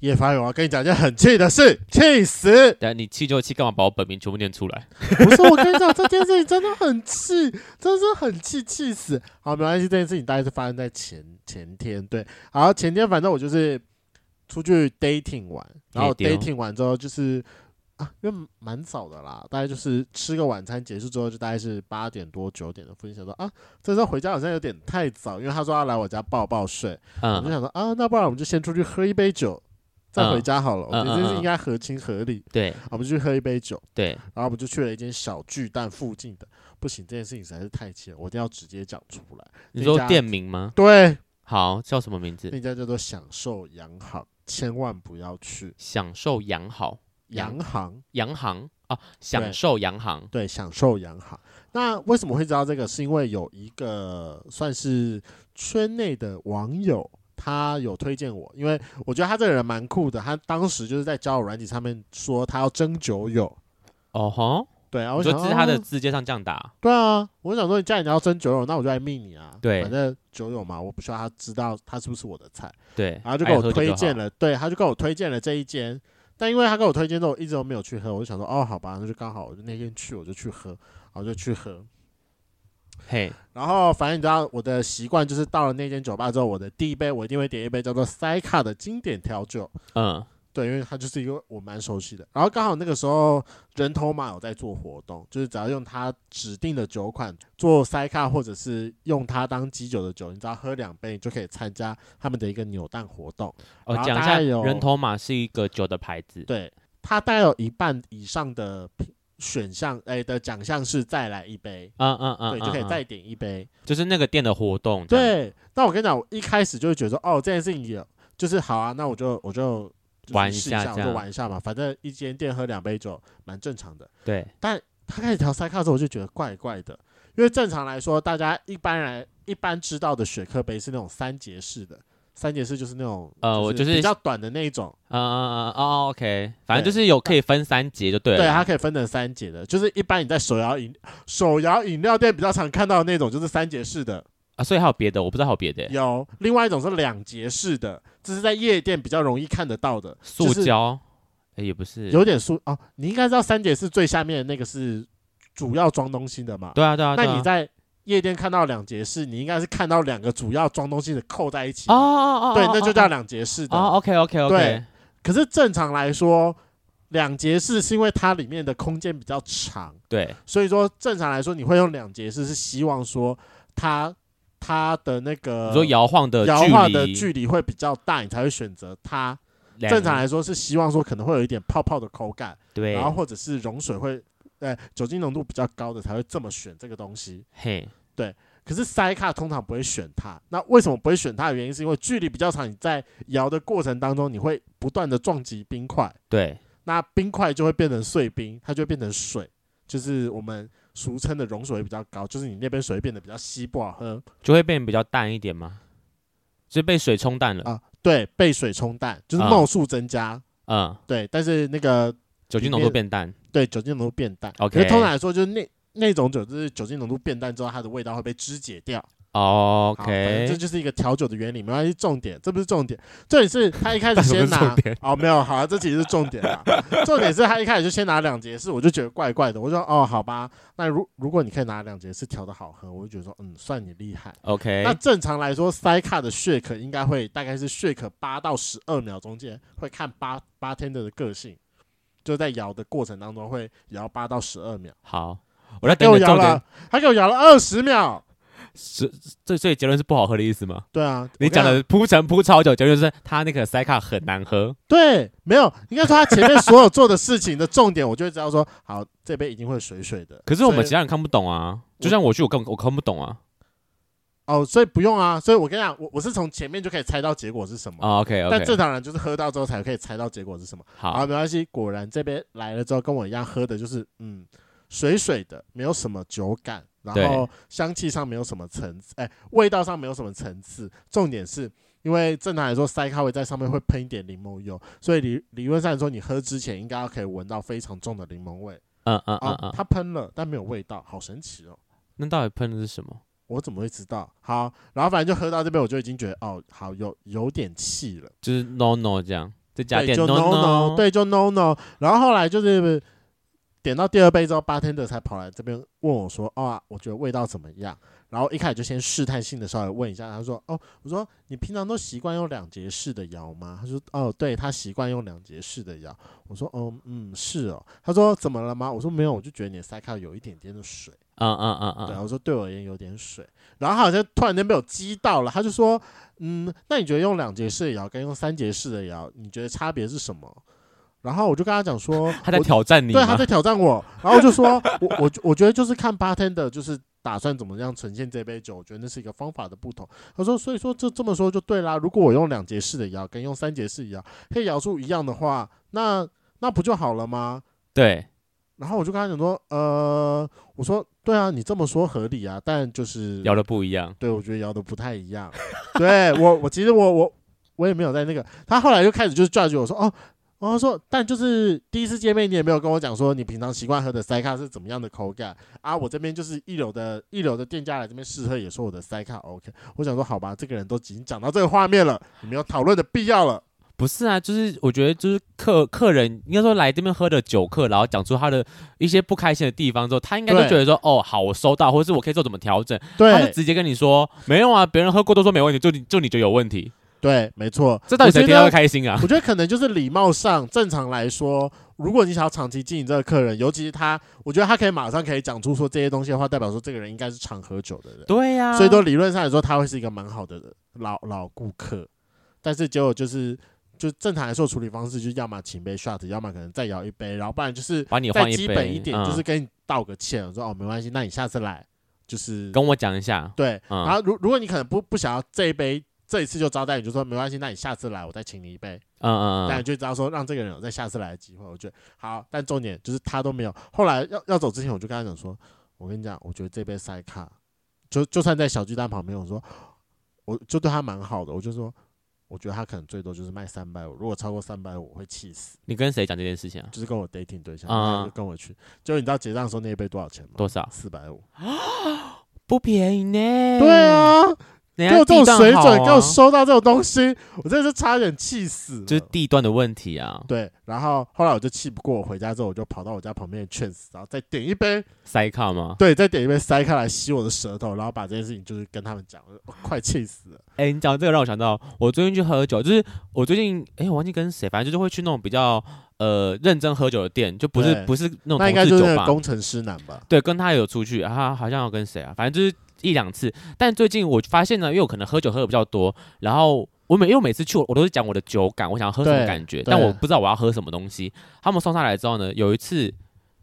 叶发勇，我要跟你讲一件很气的事，气死！但你气就气，干嘛把我本名全部念出来？不是，我跟你讲，这件事情真的很气，真的是很气，气死！好，没关系，这件事情大概是发生在前前天，对，然后，前天反正我就是出去 dating 玩，然后 dating 完之后就是。啊，因为蛮早的啦，大概就是吃个晚餐结束之后，就大概是八点多九点的附近。想说啊，这时候回家好像有点太早，因为他说要来我家抱抱睡。嗯，我就想说啊，那不然我们就先出去喝一杯酒，再回家好了。嗯、我觉得这是应该合情合理。对、嗯，我们就去喝一杯酒。对，然后我们就去了一间小巨蛋附近的。不行，这件事情实在是太气了，我一定要直接讲出来。你说店名吗？对，好，叫什么名字？那家叫做享受洋行，千万不要去。享受洋行。洋行，洋行啊，享受洋行，对，享受洋行。那为什么会知道这个？是因为有一个算是圈内的网友，他有推荐我，因为我觉得他这个人蛮酷的。他当时就是在交友软体上面说他要征酒友。哦吼，对啊，我就是他的字节上这样打。对啊，我想说你既然你要征酒友，那我就来密你啊。对，反正酒友嘛，我不需要他知道他是不是我的菜。对，然后就给我推荐了，对，他就给我推荐了这一间。但因为他给我推荐之后，我一直都没有去喝，我就想说，哦，好吧，那就刚好，我就那天去，我就去喝，然后就去喝。嘿，然后反正你知道我的习惯就是到了那间酒吧之后，我的第一杯我一定会点一杯叫做塞卡的经典调酒。嗯。对，因为它就是一个我蛮熟悉的，然后刚好那个时候人头马有在做活动，就是只要用它指定的酒款做塞卡，或者是用它当基酒的酒，你只要喝两杯，你就可以参加他们的一个扭蛋活动。哦，讲一下，人头马是一个酒的牌子，对，它大概有一半以上的选项，哎的奖项是再来一杯，嗯嗯嗯，对，就可以再点一杯，就是那个店的活动。对，那我跟你讲，我一开始就会觉得说，哦，这件事情也就是好啊，那我就我就。玩一下，我就玩一下嘛，反正一间店喝两杯酒蛮正常的。对，但他开始调塞卡之后，我就觉得怪怪的，因为正常来说，大家一般人一般知道的雪克杯是那种三节式的，三节式就是那种呃，我就是比较短的那一种。嗯嗯嗯哦，OK，反正就是有可以分三节就对了。对，它可以分成三节的，就是一般你在手摇饮手摇饮料店比较常看到的那种，就是三节式的。啊，所以还有别的，我不知道还有别的。有另外一种是两节式的，这是在夜店比较容易看得到的，塑胶，哎，也不是，有点塑哦。你应该知道三节式最下面的那个是主要装东西的嘛？对啊，对啊。那你在夜店看到两节式，你应该是看到两个主要装东西的扣在一起。哦哦哦。对，那就叫两节式的。哦，OK OK OK。对。可是正常来说，两节式是因为它里面的空间比较长，对，所以说正常来说你会用两节式，是希望说它。它的那个你说摇晃的摇晃的距离会比较大，你才会选择它。正常来说是希望说可能会有一点泡泡的口感，对，然后或者是溶水会，呃，酒精浓度比较高的才会这么选这个东西。嘿，对。可是塞卡通常不会选它，那为什么不会选它的原因是因为距离比较长，你在摇的过程当中你会不断的撞击冰块，对，那冰块就会变成碎冰，它就会变成水，就是我们。俗称的溶水会比较高，就是你那边水会变得比较稀，不好喝，就会变得比较淡一点吗？是被水冲淡了啊？对，被水冲淡，就是冒数增加，嗯，对，但是那个酒精浓度变淡，对，酒精浓度变淡。OK，通常来说，就是那那种酒，就是酒精浓度变淡之后，它的味道会被肢解掉。OK，这就是一个调酒的原理，没关系。重点，这不是重点，重点是他一开始 先拿哦，没有，好啊，这其实是重点啊。重点是他一开始就先拿两节式，我就觉得怪怪的。我说哦，好吧，那如如果你可以拿两节式调的好喝，我就觉得说嗯，算你厉害。OK，那正常来说，塞卡的 shake 应该会大概是 shake 八到十二秒中间，会看八 bartender 的个性，就在摇的过程当中会摇八到十二秒。好，我来给我摇了，他给我摇了二十秒。是，这所以结论是不好喝的意思吗？对啊，你讲的铺陈铺超久，结论是他那个塞卡很难喝。对，没有，应该说他前面所有做的事情的重点，我就会知道说，好，这杯一定会水水的。可是我们其他人看不懂啊，就像我去，我根本我看不懂啊。哦，所以不用啊，所以我跟你讲，我我是从前面就可以猜到结果是什么。哦、OK，OK，但正常人就是喝到之后才可以猜到结果是什么。好，好，没关系，果然这边来了之后跟我一样喝的就是，嗯，水水的，没有什么酒感。然后香气上没有什么层次，哎，味道上没有什么层次。重点是因为正常来说，塞咖啡在上面会喷一点柠檬油，所以理理论上来说，你喝之前应该要可以闻到非常重的柠檬味。嗯嗯嗯嗯，它喷了，但没有味道，好神奇哦。那到底喷的是什么？我怎么会知道？好，然后反正就喝到这边，我就已经觉得哦，好有有点气了，就是 no no 这样。这家店就 no no，对，就 no no。然后后来就是点到第二杯之后，bartender 才跑来这边问我说：“哦、啊，我觉得味道怎么样？”然后一开始就先试探性的稍微问一下，他说：“哦，我说你平常都习惯用两节式的摇吗？”他说：“哦，对，他习惯用两节式的摇。”我说：“哦，嗯，是哦。”他说：“怎么了吗？”我说：“没有，我就觉得你的塞卡有一点点的水。”嗯嗯嗯嗯，对，我说对我而言有点水。然后他好像突然间被我激到了，他就说：“嗯，那你觉得用两节式的摇跟用三节式的摇，你觉得差别是什么？”然后我就跟他讲说：“ 他在挑战你，对，他在挑战我。”然后我就说：“ 我我我觉得就是看 bartender 就是。”打算怎么样呈现这杯酒？我觉得那是一个方法的不同。他说，所以说这这么说就对啦。如果我用两节式的摇，跟用三节式摇，可以摇出一样的话，那那不就好了吗？对。然后我就跟他讲说，呃，我说对啊，你这么说合理啊，但就是摇的不一样。对，我觉得摇的不太一样。对我，我其实我我我也没有在那个。他后来就开始就是 judge 我说，哦。然后说，但就是第一次见面，你也没有跟我讲说你平常习惯喝的塞卡是怎么样的口感啊？我这边就是一流的一流的店家来这边试喝，也说我的塞卡 OK。我想说，好吧，这个人都已经讲到这个画面了，你没有讨论的必要了。不是啊，就是我觉得就是客客人应该说来这边喝的酒客，然后讲出他的一些不开心的地方之后，他应该都觉得说，哦，好，我收到，或者是我可以做怎么调整。对，他就直接跟你说没有啊，别人喝过都说没问题，就你就你就有问题。对，没错，这到底谁听到会开心啊？我觉得可能就是礼貌上，正常来说，如果你想要长期经营这个客人，尤其是他，我觉得他可以马上可以讲出说这些东西的话，代表说这个人应该是常喝酒的人。对呀、啊，所以说理论上来说，他会是一个蛮好的老老顾客。但是结果就是，就正常来说处理方式，就是要么请杯 shot，要么可能再摇一杯，然后不然就是再基本一点，就是跟你道个歉，嗯、说哦没关系，那你下次来就是跟我讲一下。对，嗯、然后如如果你可能不不想要这一杯。这一次就招待你，就说没关系，那你下次来我再请你一杯。嗯嗯嗯，但你就知道说让这个人有再下次来的机会，我觉得好。但重点就是他都没有。后来要要走之前，我就跟他讲说，我跟你讲，我觉得这杯塞卡，就就算在小巨蛋旁边，我说我就对他蛮好的，我就说我觉得他可能最多就是卖三百五，如果超过三百五，我会气死。你跟谁讲这件事情啊？就是跟我 dating 对象，嗯、就跟我去。就你知道结账的时候那一杯多少钱吗？多少？四百五啊。不便宜呢。对啊。给我这种水准，给我收到这种东西，我真的是差点气死。就是地段的问题啊。对，然后后来我就气不过，我回家之后我就跑到我家旁边的 Chance，然后再点一杯塞卡吗？对，再点一杯塞卡来吸我的舌头，然后把这件事情就是跟他们讲，我快气死了。哎、欸，你讲这个让我想到，我最近去喝酒，就是我最近哎、欸，我忘记跟谁，反正就是会去那种比较呃认真喝酒的店，就不是不是那种同事酒吧。工程师男吧？对，跟他有出去，他好像要跟谁啊？反正就是。一两次，但最近我发现呢，因为我可能喝酒喝的比较多，然后我每因为我每次去我都是讲我的酒感，我想要喝什么感觉，但我不知道我要喝什么东西。他们送上来之后呢，有一次。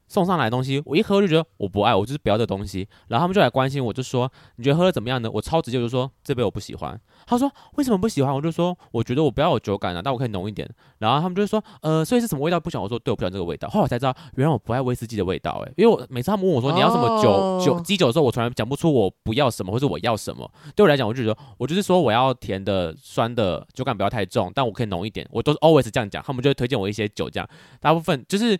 送上来的东西，我一喝就觉得我不爱，我就是不要这东西。然后他们就来关心我，就说你觉得喝的怎么样呢？我超直接就说这杯我不喜欢。他说为什么不喜欢？我就说我觉得我不要有酒感啊，但我可以浓一点。然后他们就说呃，所以是什么味道不喜欢？我说对，我不喜欢这个味道。后来我才知道，原来我不爱威士忌的味道诶、因为我每次他们问我说你要什么酒、酒基酒的时候，我从来讲不出我不要什么或者我要什么。对我来讲，我就觉得我就是说我要甜的、酸的，酒感不要太重，但我可以浓一点。我都是 always 这样讲，他们就会推荐我一些酒，这样大部分就是。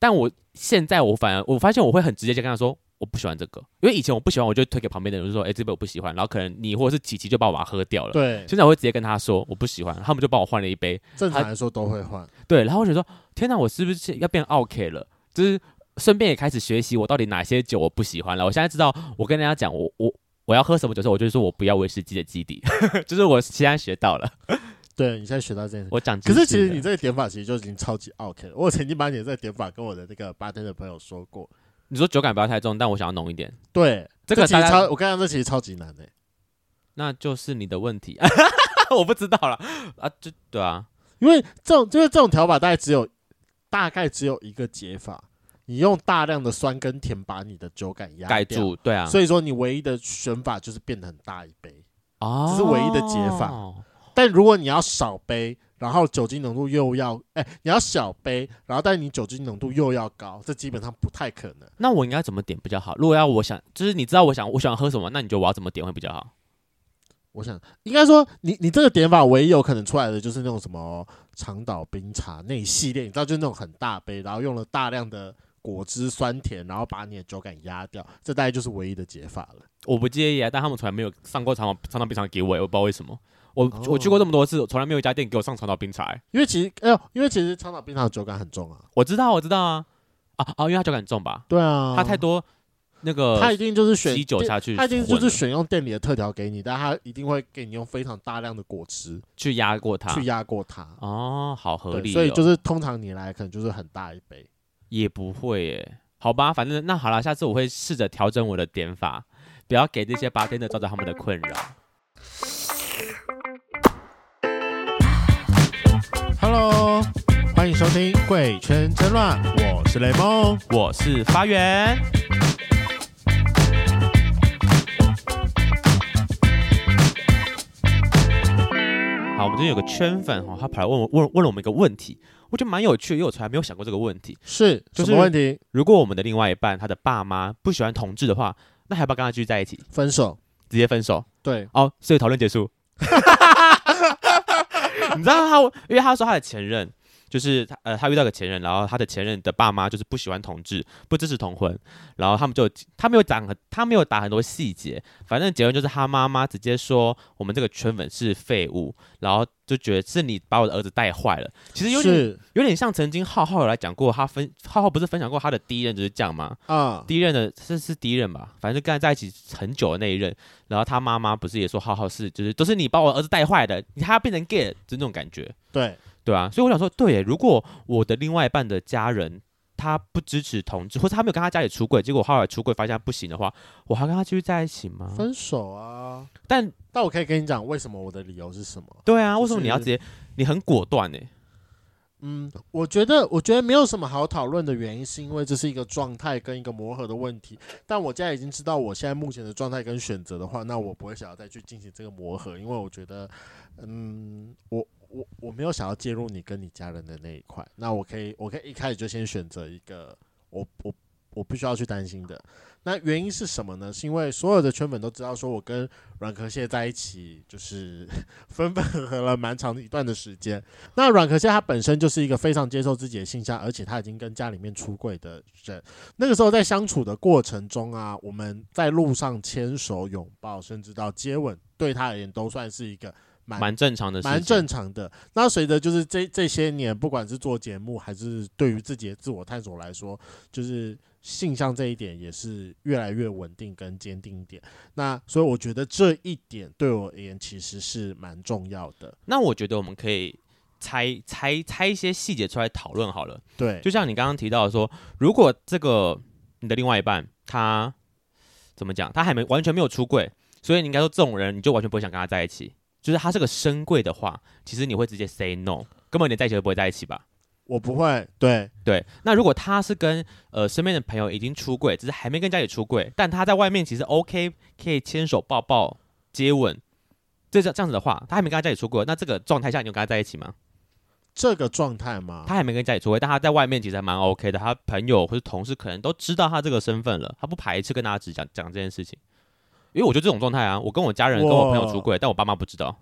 但我现在我反而我发现我会很直接就跟他说我不喜欢这个，因为以前我不喜欢，我就推给旁边的人就说，哎、欸，这杯我不喜欢，然后可能你或者是琪琪就把我把它喝掉了。对，现在我会直接跟他说我不喜欢，他们就帮我换了一杯。正常来说都会换。对，然后我就说，天哪，我是不是要变 OK 了？就是顺便也开始学习我到底哪些酒我不喜欢了。我现在知道，我跟大家讲我我我要喝什么酒的时候，我就说我不要威士忌的基底，就是我现在学到了。对，你现在学到这样，我讲。可是其实你这个点法其实就已经超级 OK 了。我曾经把你的这个点法跟我的那个 bartender 的朋友说过。你说酒感不要太重，但我想要浓一点。对，这个其实超，我刚刚这其实超级难的。那就是你的问题，我不知道了啊，就对啊，因为这种就是这种调法，大概只有大概只有一个解法，你用大量的酸跟甜把你的酒感压盖住，对啊。所以说你唯一的选法就是变得很大一杯，哦，这是唯一的解法。但如果你要少杯，然后酒精浓度又要，哎、欸，你要小杯，然后但你酒精浓度又要高，这基本上不太可能。那我应该怎么点比较好？如果要我想，就是你知道我想我喜欢喝什么，那你觉得我要怎么点会比较好？我想应该说，你你这个点法唯一有可能出来的就是那种什么长岛冰茶那一系列，你知道，就是那种很大杯，然后用了大量的果汁酸甜，然后把你的酒感压掉，这大概就是唯一的解法了。我不介意啊，但他们从来没有上过长岛长岛冰茶给我，我不知道为什么。我、哦、我去过这么多次，从来没有一家店给我上长岛冰茶、欸。因为其实，哎呦，因为其实长岛冰茶的酒感很重啊。我知道，我知道啊。啊啊，因为它酒感很重吧？对啊，它太多那个，它一定就是选基酒下去，它一定就是选用店里的特调给你，但它一定会给你用非常大量的果汁去压过它，去压过它。哦，好合理、哦。所以就是通常你来可能就是很大一杯，也不会耶。好吧，反正那好了，下次我会试着调整我的点法，不要给这些 bartender 造成他们的困扰。Hello，欢迎收听《贵圈真乱》，我是雷梦，我是发源。好，我们今天有个圈粉哈，他跑来问我问问了我们一个问题，我觉得蛮有趣的，因为我从来没有想过这个问题。是，就是什么问题？如果我们的另外一半他的爸妈不喜欢同志的话，那还要不要跟他继续在一起？分手，直接分手。对，哦，所以讨论结束。你知道他，因为他说他的前任就是他，呃，他遇到个前任，然后他的前任的爸妈就是不喜欢同志，不支持同婚，然后他们就他没有讲很，他没有打很多细节，反正结论就是他妈妈直接说我们这个圈粉是废物，然后就觉得是你把我的儿子带坏了。其实有点有点像曾经浩浩有来讲过，他分浩浩不是分享过他的第一任就是这样吗？啊，第一任的是是第一任吧，反正就跟他在一起很久的那一任。然后他妈妈不是也说，浩浩是就是都是你把我儿子带坏的，你还要变成 gay，就那种感觉。对对啊，所以我想说，对，如果我的另外一半的家人他不支持同志，或者他没有跟他家里出轨，结果后来出轨发现他不行的话，我还跟他继续在一起吗？分手啊！但但我可以跟你讲，为什么我的理由是什么？对啊，为什么你要直接？你很果断呢？嗯，我觉得，我觉得没有什么好讨论的原因，是因为这是一个状态跟一个磨合的问题。但我现在已经知道我现在目前的状态跟选择的话，那我不会想要再去进行这个磨合，因为我觉得，嗯，我我我没有想要介入你跟你家人的那一块。那我可以，我可以一开始就先选择一个我我我不需要去担心的。那原因是什么呢？是因为所有的圈粉都知道，说我跟软壳蟹在一起，就是 分分合合了蛮长的一段的时间。那软壳蟹他本身就是一个非常接受自己的性向，而且他已经跟家里面出柜的人。那个时候在相处的过程中啊，我们在路上牵手、拥抱，甚至到接吻，对他而言都算是一个蛮蛮正常的，蛮正常的。那随着就是这这些年，不管是做节目，还是对于自己的自我探索来说，就是。性向这一点也是越来越稳定跟坚定一点，那所以我觉得这一点对我而言其实是蛮重要的。那我觉得我们可以猜猜猜一些细节出来讨论好了。对，就像你刚刚提到的说，如果这个你的另外一半他怎么讲，他还没完全没有出柜，所以你应该说这种人你就完全不会想跟他在一起。就是他是个深柜的话，其实你会直接 say no，根本连在一起都不会在一起吧。我不会，对对。那如果他是跟呃身边的朋友已经出柜，只是还没跟家里出柜，但他在外面其实 OK，可以牵手、抱抱、接吻，这这这样子的话，他还没跟他家里出柜，那这个状态下你有跟他在一起吗？这个状态吗？他还没跟家里出柜，但他在外面其实还蛮 OK 的，他朋友或者同事可能都知道他这个身份了，他不排斥跟大家只讲讲这件事情，因为我觉得这种状态啊，我跟我家人、跟我朋友出柜，但我爸妈不知道。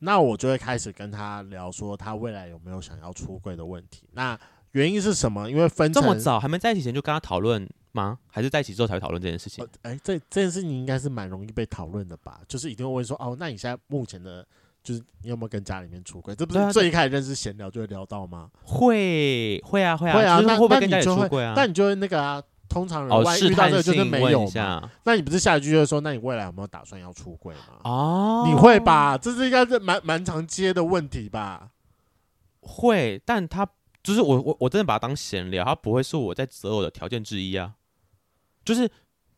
那我就会开始跟他聊说，他未来有没有想要出柜的问题。那原因是什么？因为分这么早还没在一起前就跟他讨论吗？还是在一起之后才会讨论这件事情？哎、呃，这这件事情应该是蛮容易被讨论的吧？就是一定会问说，哦，那你现在目前的，就是你有没有跟家里面出轨？这不是最一开始认识闲聊就会聊到吗？会会啊会啊会啊，那会不会跟家里出轨啊？那你就会那个啊。通常人外遇到这个就是没有嘛，那你不是下一句就是说，那你未来有没有打算要出柜吗？哦，你会吧？这是应该是蛮蛮常接的问题吧？会，但他就是我我我真的把它当闲聊，他不会是我在择偶的条件之一啊。就是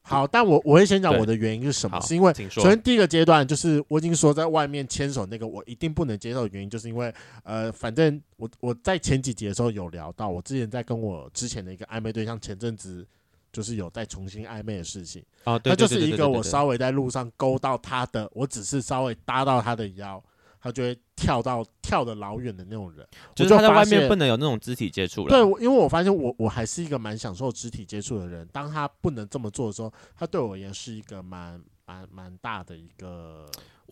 好，但我我会先讲我的原因是什么，是因为首先第一个阶段就是我已经说在外面牵手那个我一定不能接受的原因，就是因为呃，反正我我在前几集的时候有聊到，我之前在跟我之前的一个暧昧对象前阵子。就是有在重新暧昧的事情，哦，对，他就是一个我稍微在路上勾到他的，我只是稍微搭到他的腰，他就会跳到跳的老远的那种人。就是他在外面不能有那种肢体接触了。对，因为我发现我我还是一个蛮享受肢体接触的人，当他不能这么做的时候，他对我而言是一个蛮蛮蛮大的一个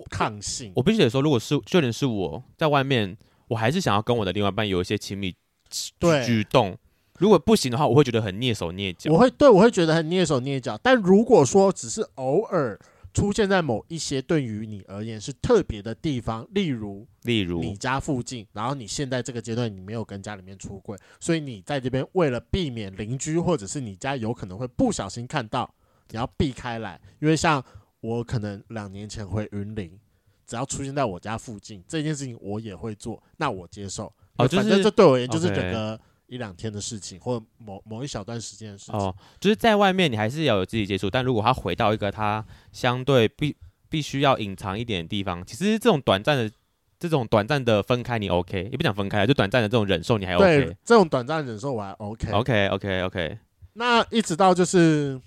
抗性。我，我必须得说，如果是就连是我在外面，我还是想要跟我的另外一半有一些亲密举动。如果不行的话，我会觉得很蹑手蹑脚。我会对我会觉得很蹑手蹑脚。但如果说只是偶尔出现在某一些对于你而言是特别的地方，例如，例如你家附近，然后你现在这个阶段你没有跟家里面出柜，所以你在这边为了避免邻居或者是你家有可能会不小心看到，你要避开来，因为像我可能两年前回云林，只要出现在我家附近这件事情，我也会做，那我接受。哦，反正这对我而言就是整个一两天的事情，或者某某一小段时间的事情。哦，就是在外面你还是要有自己接触，但如果他回到一个他相对必必须要隐藏一点的地方，其实这种短暂的这种短暂的分开你 OK，也不讲分开，就短暂的这种忍受你还 OK。对，这种短暂的忍受我还 OK。OK OK OK。那一直到就是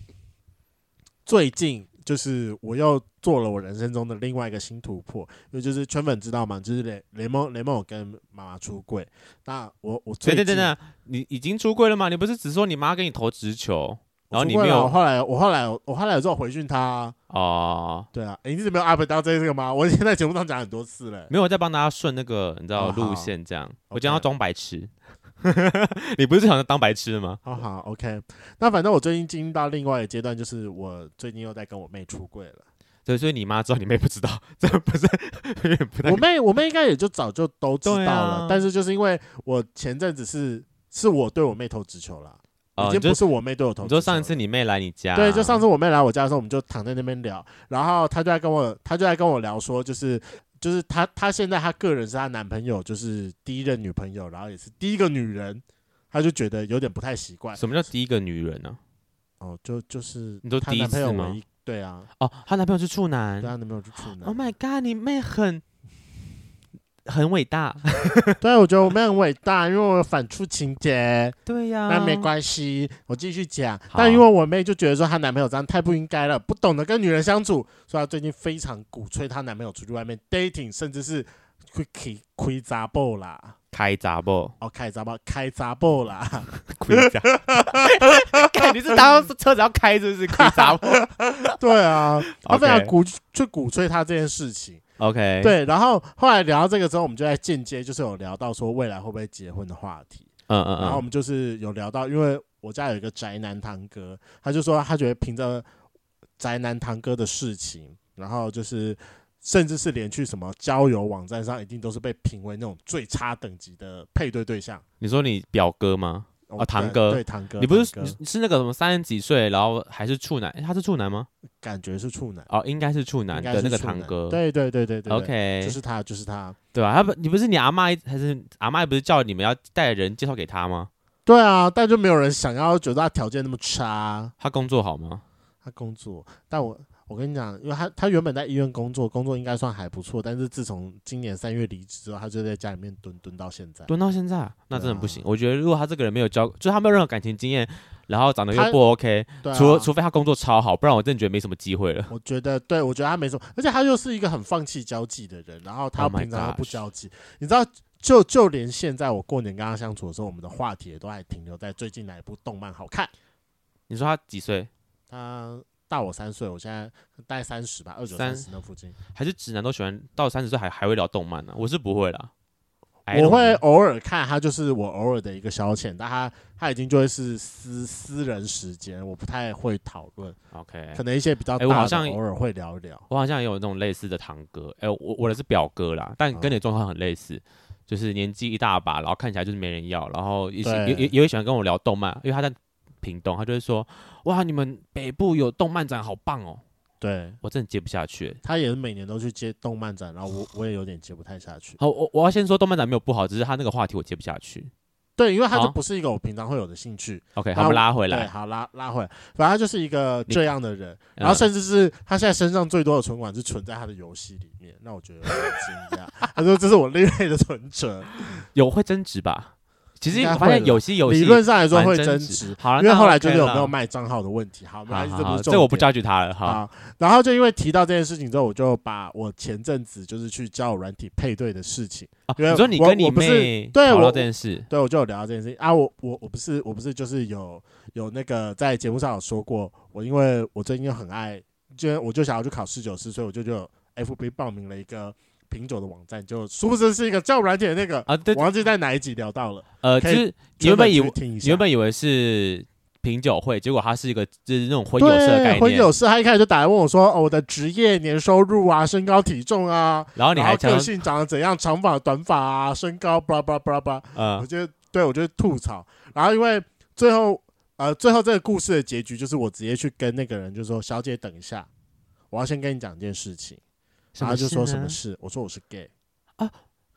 最近。就是我又做了我人生中的另外一个新突破，因为就是圈粉知道吗？就是雷雷蒙雷蒙有跟妈妈出柜，那我我对对对对，你已经出柜了吗？你不是只说你妈给你投直球，然后你没有？我后来我后来我后来有做回讯他啊哦，对啊，欸、你怎么没有 up 到这个吗？我已经在节目上讲很多次了，没有我在帮大家顺那个你知道路线这样，哦、我将要装白痴。你不是想当白痴的吗？好好，OK。那反正我最近进入到另外一个阶段，就是我最近又在跟我妹出柜了。对，所以你妈知道，你妹不知道，这不是？我妹，我妹应该也就早就都知道了。啊、但是就是因为我前阵子是是我对我妹投直球了，哦、已经不是我妹对我投。就上一次你妹来你家，对，就上次我妹来我家的时候，我们就躺在那边聊，然后她就在跟我，她就在跟我聊说，就是。就是她，她现在她个人是她男朋友，就是第一任女朋友，然后也是第一个女人，她就觉得有点不太习惯。什么叫第一个女人呢？哦，就就是你都第一次吗？对啊。哦，她男朋友是处男。对，她男朋友是处男。Oh my god，你妹很。很伟大，对，我觉得我们很伟大，因为我有反触情节。对呀、啊，那没关系，我继续讲。但因为我妹就觉得说她男朋友这样太不应该了，不懂得跟女人相处，所以她最近非常鼓吹她男朋友出去外面 dating，甚至是会开开查某啦，开查某哦，开查某，开查某啦，开查，看你是当车子要开，是不是？开查某？对啊，她非常鼓去鼓吹她这件事情。OK，对，然后后来聊到这个之后，我们就在间接就是有聊到说未来会不会结婚的话题。嗯嗯嗯。然后我们就是有聊到，因为我家有一个宅男堂哥，他就说他觉得凭着宅男堂哥的事情，然后就是甚至是连去什么交友网站上，一定都是被评为那种最差等级的配对对象。你说你表哥吗？哦，堂哥，对堂哥，你不是你是那个什么三十几岁，然后还是处男？他是处男吗？感觉是处男哦，应该是处男的那个堂哥。对对对对对，OK，就是他，就是他，对吧？他不，你不是你阿妈还是阿妈？不是叫你们要带人介绍给他吗？对啊，但就没有人想要，觉得他条件那么差。他工作好吗？他工作，但我。我跟你讲，因为他他原本在医院工作，工作应该算还不错，但是自从今年三月离职之后，他就在家里面蹲蹲到现在，蹲到现在，那真的不行。啊、我觉得如果他这个人没有交，就是他没有任何感情经验，然后长得又不 OK，啊、除除非他工作超好，不然我真的觉得没什么机会了。我觉得，对，我觉得他没什么，而且他又是一个很放弃交际的人，然后他平常又不交际，你知道，就就连现在我过年跟他相处的时候，我们的话题也都还停留在最近哪一部动漫好看。你说他几岁？他。大我三岁，我现在大概三十吧，二九三十那附近。还是直男都喜欢到三十岁还还会聊动漫呢？我是不会啦，我会偶尔看，他就是我偶尔的一个消遣，但他他已经就会是私私人时间，我不太会讨论。OK，可能一些比较大的，我好像偶尔会聊一聊。我好像也有那种类似的堂哥，哎，我我的是表哥啦，但跟你状况很类似，嗯、就是年纪一大把，然后看起来就是没人要，然后也也也也会喜欢跟我聊动漫，因为他在。屏东，他就会说：“哇，你们北部有动漫展，好棒哦！”对，我真的接不下去。他也是每年都去接动漫展，然后我 我也有点接不太下去。好，我我要先说动漫展没有不好，只是他那个话题我接不下去。对，因为他就不是一个我平常会有的兴趣。OK，好，我们拉回来。对，好拉拉回来。反正他就是一个这样的人，然后甚至是他现在身上最多的存款是存在他的游戏里面，那我觉得有点惊讶。他说这是我另类的存折，有会增值吧？其实我发现有些游戏理论上来说会增值，因为后来就是有没有卖账号的问题。好，那这不是重点，这我不教举他了。哈，然后就因为提到这件事情之后，我就把我前阵子就是去交友软体配对的事情，因为你说你跟你妹对我这件事，对，我就有聊到这件事情啊。我我我不是我不是就是有有那个在节目上有说过，我因为我最近很爱，就我就想要去考试九师，所以我就就 FB 报名了一个。品酒的网站就殊不知是一个交友软体的那个啊，对，我忘记在哪一集聊到了。呃，其实原本以为你原本以为是品酒会，结果他是一个就是那种婚友社的概念。婚友社，他一开始就打来问我说：“哦，我的职业、年收入啊，身高体重啊，然后你还个性长得怎样，长发、短发啊，身高，巴拉巴拉巴拉巴拉。”嗯，我觉得对我就吐槽。然后因为最后呃，最后这个故事的结局就是我直接去跟那个人就说：“小姐，等一下，我要先跟你讲一件事情。”然后他就说什么事？我说我是 gay 啊。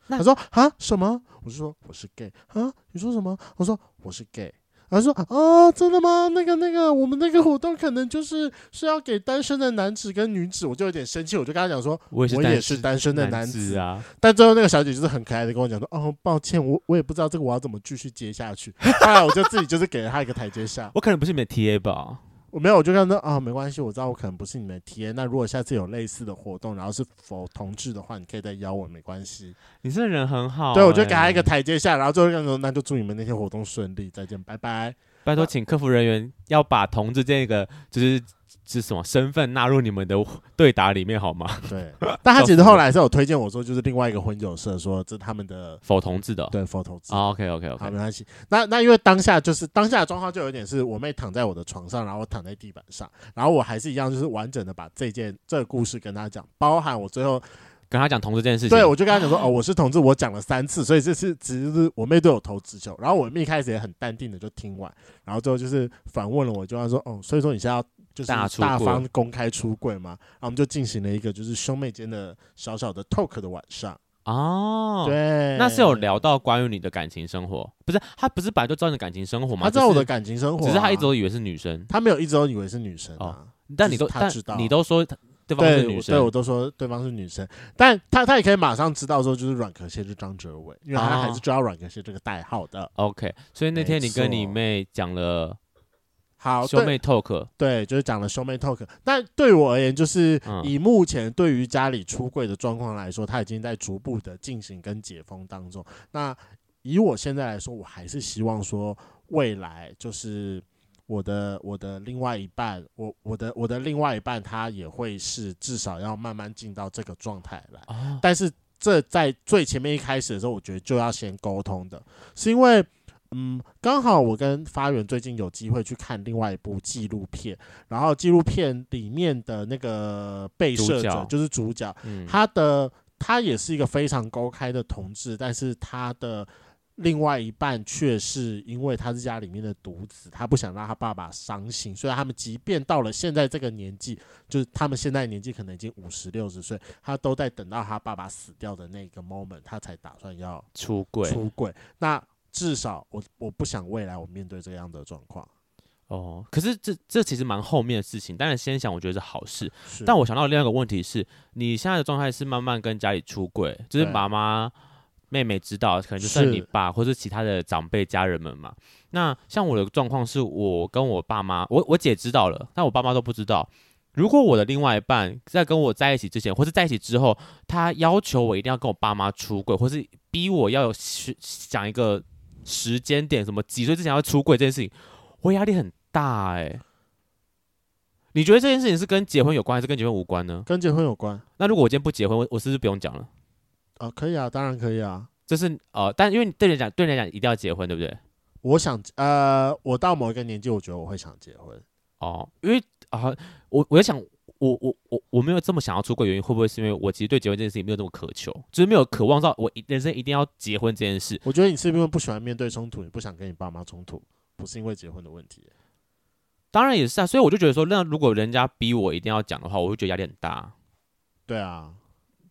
他说啊什么？我就说我是 gay 啊。你说什么？我说我是 gay。他说啊，真的吗？那个那个，我们那个活动可能就是是要给单身的男子跟女子。我就有点生气，我就跟他讲说，我也是单身的男子啊。但最后那个小姐就是很可爱的跟我讲说，哦，抱歉，我我也不知道这个我要怎么继续接下去。后来我就自己就是给了他一个台阶下。我可能不是你的 TA 吧。我没有，我就跟他说啊，没关系，我知道我可能不是你们的体验。那如果下次有类似的活动，然后是否同志的话，你可以再邀我，没关系。你这人很好、欸，对，我就给他一个台阶下，然后最后跟他说，那就祝你们那天活动顺利，再见，拜拜。拜托，请客服人员要把同志这个就是。是什么身份纳入你们的对答里面好吗？对，但他其实 后来是有推荐我说，就是另外一个婚酒社，说这是他们的否同志的，对否同志。Oh, OK OK OK，好，没关系。那那因为当下就是当下的状况就有点是我妹躺在我的床上，然后我躺在地板上，然后我还是一样就是完整的把这件这个故事跟他讲，包含我最后跟他讲同志这件事情。对，我就跟他讲说哦，我是同志，我讲了三次，所以这次只是我妹对我投直球，然后我妹一开始也很淡定的就听完，然后最后就是反问了我，就他说哦，所以说你现在要。就是大方公开出柜嘛，然后我们就进行了一个就是兄妹间的小小的 talk 的晚上哦，对，那是有聊到关于你的感情生活，不是他不是本来就知道你的感情生活吗？他知道我的感情生活，啊，只是他一直都以为是女生，他没有一直都以为是女生啊，哦，但你都他知道，你都说对方是女生，对，对我都说对方是女生，但他他也可以马上知道说就是软壳蟹是张哲伟，因为他还是知道软壳蟹这个代号的，哦。OK，所以那天你跟你妹讲了。好，兄妹 talk，对，就是讲了兄妹 talk。但对我而言，就是以目前对于家里出柜的状况来说，他已经在逐步的进行跟解封当中。那以我现在来说，我还是希望说，未来就是我的我的另外一半，我我的我的另外一半，他也会是至少要慢慢进到这个状态来。但是这在最前面一开始的时候，我觉得就要先沟通的，是因为。嗯，刚好我跟发源最近有机会去看另外一部纪录片，然后纪录片里面的那个被摄者就是主角，嗯、他的他也是一个非常公开的同志，但是他的另外一半却是因为他是家里面的独子，他不想让他爸爸伤心，所以他们即便到了现在这个年纪，就是他们现在年纪可能已经五十六十岁，他都在等到他爸爸死掉的那个 moment，他才打算要出轨出轨。那至少我我不想未来我面对这样的状况。哦，可是这这其实蛮后面的事情。当然先想，我觉得是好事。但我想到另外一个问题是，你现在的状态是慢慢跟家里出轨，就是妈妈、妹妹知道，可能就算你爸或是其他的长辈家人们嘛。那像我的状况是，我跟我爸妈，我我姐知道了，但我爸妈都不知道。如果我的另外一半在跟我在一起之前，或是在一起之后，他要求我一定要跟我爸妈出轨，或是逼我要有想一个。时间点什么几岁之前要出柜这件事情，我压力很大哎、欸。你觉得这件事情是跟结婚有关，还是跟结婚无关呢？跟结婚有关。那如果我今天不结婚，我我是不是不用讲了？哦，可以啊，当然可以啊。这是呃，但因为对你来讲，对你来讲一定要结婚，对不对？我想呃，我到某一个年纪，我觉得我会想结婚。哦，因为啊、呃，我我在想。我我我我没有这么想要出轨，原因会不会是因为我其实对结婚这件事情没有这么渴求，就是没有渴望到我人生一定要结婚这件事。我觉得你是因为不喜欢面对冲突，你不想跟你爸妈冲突，不是因为结婚的问题。当然也是啊，所以我就觉得说，那如果人家逼我一定要讲的话，我会觉得压力很大。对啊，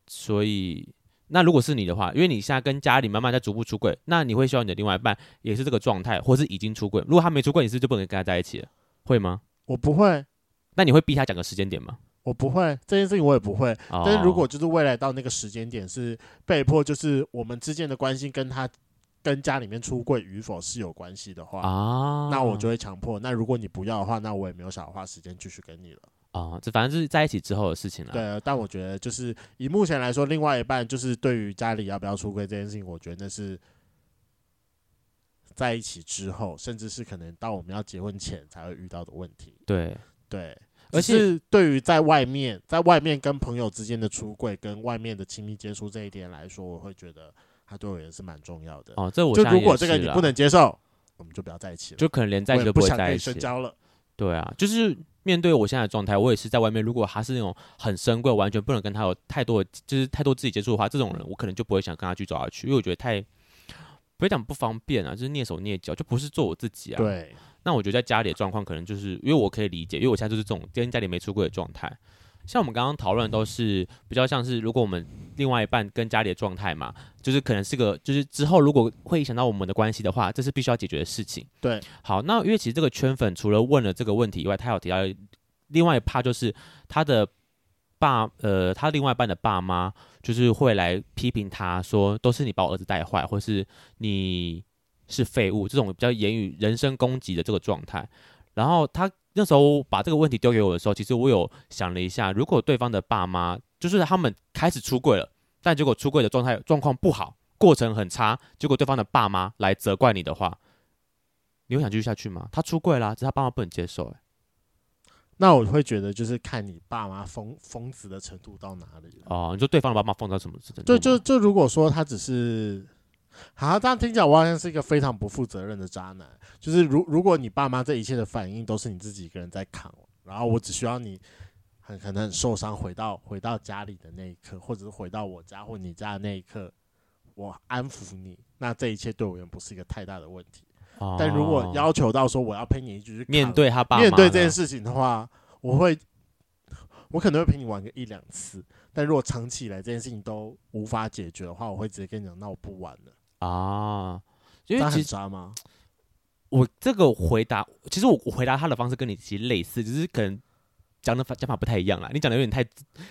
所以那如果是你的话，因为你现在跟家里慢慢在逐步出轨，那你会希望你的另外一半也是这个状态，或是已经出轨？如果他没出轨，你是不是就不能跟他在一起了？会吗？我不会。那你会逼他讲个时间点吗？我不会，这件事情我也不会。哦、但是如果就是未来到那个时间点是被迫，就是我们之间的关系跟他跟家里面出柜与否是有关系的话，哦、那我就会强迫。那如果你不要的话，那我也没有想花时间继续跟你了。啊、哦，这反正就是在一起之后的事情了。对，但我觉得就是以目前来说，另外一半就是对于家里要不要出柜这件事情，我觉得那是在一起之后，甚至是可能到我们要结婚前才会遇到的问题。对对。而且对于在外面，在外面跟朋友之间的出柜，跟外面的亲密接触这一点来说，我会觉得他对我也是蛮重要的。哦，这我就如果这个你不能接受，我们就不要在一起了，就可能连在一起都不会在一起深交了。对啊，就是面对我现在的状态，我也是在外面。如果他是那种很深贵，完全不能跟他有太多的，就是太多自己接触的话，这种人我可能就不会想跟他去走下去，因为我觉得太不会讲不方便啊，就是蹑手蹑脚，就不是做我自己啊。对。那我觉得在家里的状况，可能就是因为我可以理解，因为我现在就是这种跟家里没出柜的状态。像我们刚刚讨论的都是比较像是，如果我们另外一半跟家里的状态嘛，就是可能是个，就是之后如果会影响到我们的关系的话，这是必须要解决的事情。对，好，那因为其实这个圈粉除了问了这个问题以外，他有提到另外一趴，就是他的爸，呃，他另外一半的爸妈就是会来批评他说，都是你把我儿子带坏，或是你是废物，这种比较言语人身攻击的这个状态，然后他。那时候把这个问题丢给我的时候，其实我有想了一下，如果对方的爸妈就是他们开始出柜了，但结果出柜的状态状况不好，过程很差，结果对方的爸妈来责怪你的话，你会想继续下去吗？他出柜啦，只是他爸妈不能接受。哎，那我会觉得就是看你爸妈疯疯子的程度到哪里了。哦，你说对方的爸妈疯到什么程度？对，就就如果说他只是。好，这样听起来我好像是一个非常不负责任的渣男。就是如如果你爸妈这一切的反应都是你自己一个人在扛，然后我只需要你很可能很受伤，回到回到家里的那一刻，或者是回到我家或你家的那一刻，我安抚你，那这一切对我也不是一个太大的问题。哦、但如果要求到说我要陪你一起去面对他爸，面对这件事情的话，我会我可能会陪你玩个一两次，但如果长期以来这件事情都无法解决的话，我会直接跟你讲，那我不玩了。啊，因为其实吗？我这个回答，其实我我回答他的方式跟你其实类似，只是可能讲的讲法不太一样啦。你讲的有点太，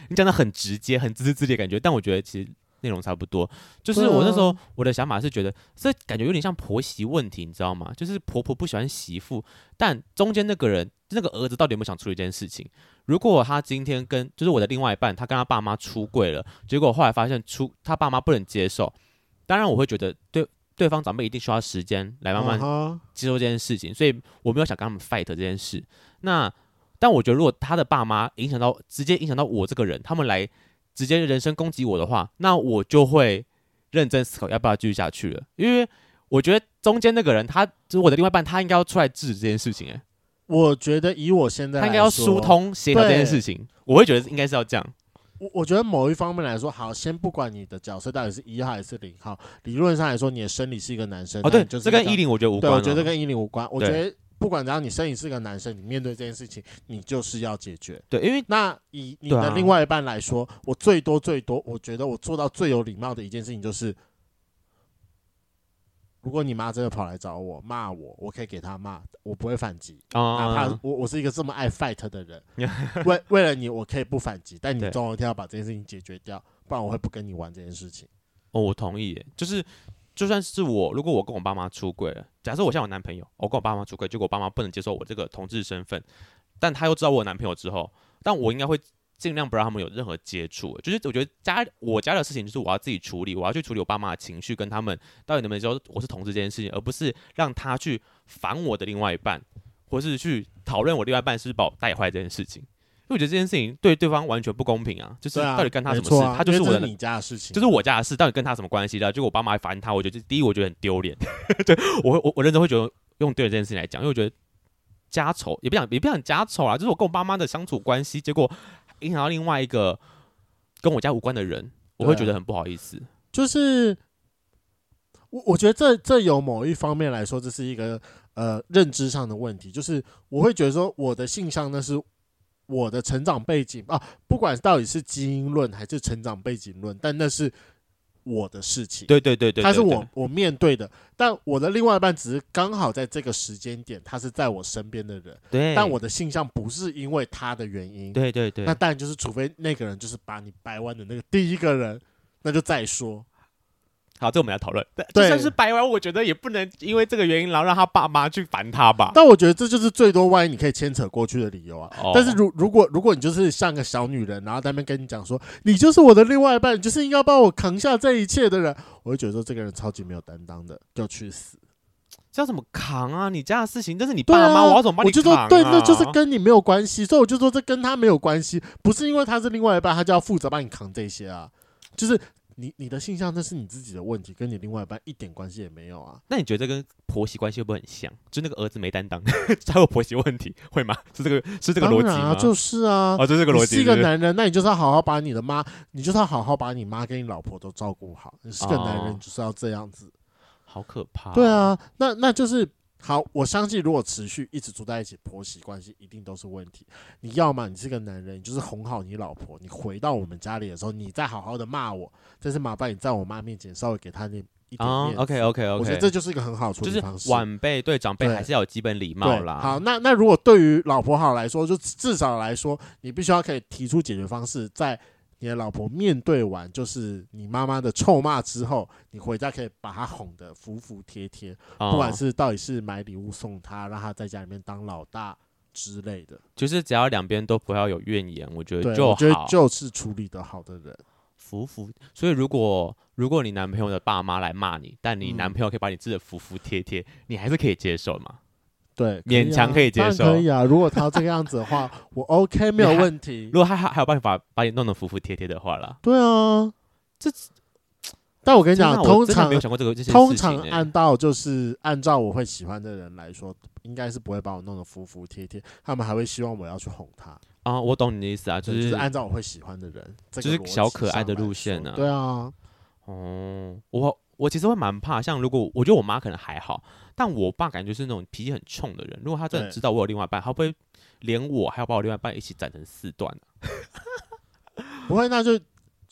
你讲的很直接，很自私自利的感觉，但我觉得其实内容差不多。就是我那时候我的想法是觉得，这感觉有点像婆媳问题，你知道吗？就是婆婆不喜欢媳妇，但中间那个人那个儿子到底有没有想处理这件事情？如果他今天跟就是我的另外一半，他跟他爸妈出柜了，结果后来发现出他爸妈不能接受。当然，我会觉得对对方长辈一定需要时间来慢慢接受这件事情，uh -huh. 所以我没有想跟他们 fight 这件事。那但我觉得，如果他的爸妈影响到直接影响到我这个人，他们来直接人身攻击我的话，那我就会认真思考要不要继续下去了。因为我觉得中间那个人，他就是我的另外一半，他应该要出来制止这件事情。哎，我觉得以我现在，他应该要疏通协调这件事情。我会觉得应该是要这样。我我觉得某一方面来说，好，先不管你的角色到底是一号还是零号，理论上来说，你的生理是一个男生。哦，对，就是这跟一零我觉得无关。对，我觉得跟一零无关。我觉得不管怎样，你生理是个男生，你面对这件事情，你就是要解决。对，因为那以你的另外一半来说，我最多最多，我觉得我做到最有礼貌的一件事情就是。如果你妈真的跑来找我骂我，我可以给她骂，我不会反击。Oh, 哪怕我我是一个这么爱 fight 的人，为为了你，我可以不反击，但你总有一天要把这件事情解决掉，不然我会不跟你玩这件事情。哦，我同意耶，就是就算是我，如果我跟我爸妈出轨了，假设我现在有男朋友，我跟我爸妈出轨，结果我爸妈不能接受我这个同志身份，但他又知道我有男朋友之后，但我应该会。尽量不让他们有任何接触，就是我觉得家我家的事情就是我要自己处理，我要去处理我爸妈的情绪，跟他们到底能不能说我是同志这件事情，而不是让他去烦我的另外一半，或是去讨论我另外一半是不是把我带坏这件事情。因为我觉得这件事情对对方完全不公平啊，就是到底跟他什么事，啊、他就是我的你家的事情，就是我家的事，到底跟他什么关系的？就我爸妈还烦他，我觉得第一我觉得很丢脸，对我我我认真会觉得用对这件事情来讲，因为我觉得家丑也不想也不想家丑啊，就是我跟我爸妈的相处关系，结果。影响到另外一个跟我家无关的人，我会觉得很不好意思。就是我我觉得这这有某一方面来说，这是一个呃认知上的问题。就是我会觉得说，我的性向那是我的成长背景啊，不管到底是基因论还是成长背景论，但那是。我的事情，对对对对，他是我我面对的，但我的另外一半只是刚好在这个时间点，他是在我身边的人，对，但我的性向不是因为他的原因，对对对，那当然就是除非那个人就是把你掰弯的那个第一个人，那就再说。好，这我们来讨论。对，就算是白玩，我觉得也不能因为这个原因，然后让他爸妈去烦他吧。但我觉得这就是最多万一你可以牵扯过去的理由啊。哦、但是如如果如果你就是像个小女人，然后在那边跟你讲说，你就是我的另外一半，你就是应该帮我扛下这一切的人，我会觉得说这个人超级没有担当的，就去死。这要怎么扛啊？你家的事情，这是你爸妈，啊，我要怎么帮你扛，啊？我就说，对，那就是跟你没有关系，所以我就说这跟他没有关系，不是因为他是另外一半，他就要负责帮你扛这些啊。就是你你的性向那是你自己的问题，跟你另外一半一点关系也没有啊。那你觉得这跟婆媳关系会不会很像？就那个儿子没担当，才有婆媳问题，会吗？是这个是这个逻辑吗？就是啊，哦，就这个逻辑。你是一个男人，那你就是要好好把你的妈，你就是要好好把你妈跟你老婆都照顾好。你是个男人，就是要这样子。哦、好可怕、哦。对啊，那那就是。好，我相信如果持续一直住在一起，婆媳关系一定都是问题。你要么你是个男人，你就是哄好你老婆，你回到我们家里的时候，你再好好的骂我，但是麻烦你在我妈面前稍微给她那一点面子。OK OK OK，我觉得这就是一个很好处理方式。就是晚辈对长辈还是要有基本礼貌啦。好，那那如果对于老婆好来说，就至少来说，你必须要可以提出解决方式，在。你的老婆面对完就是你妈妈的臭骂之后，你回家可以把她哄得服服帖帖，哦、不管是到底是买礼物送她，让她在家里面当老大之类的，就是只要两边都不要有怨言，我觉得就好。我觉得就是处理得好的人，服服。所以如果如果你男朋友的爸妈来骂你，但你男朋友可以把你治得服服帖帖，你还是可以接受吗？对，勉强可以接受，可以啊。如果他这个样子的话，我 OK 没有问题。如果他还还有办法把你弄得服服帖帖的话啦，对啊，这。但我跟你讲，通常没有想过这个这些通常按照就是按照我会喜欢的人来说，应该是不会把我弄得服服帖帖，他们还会希望我要去哄他啊。我懂你的意思啊，就是，就是按照我会喜欢的人，就是小可爱的路线呢。对啊，哦，我我其实会蛮怕，像如果我觉得我妈可能还好。但我爸感觉是那种脾气很冲的人。如果他真的知道我有另外一半，他会不会连我还要把我另外一半一起斩成四段啊？不会，那就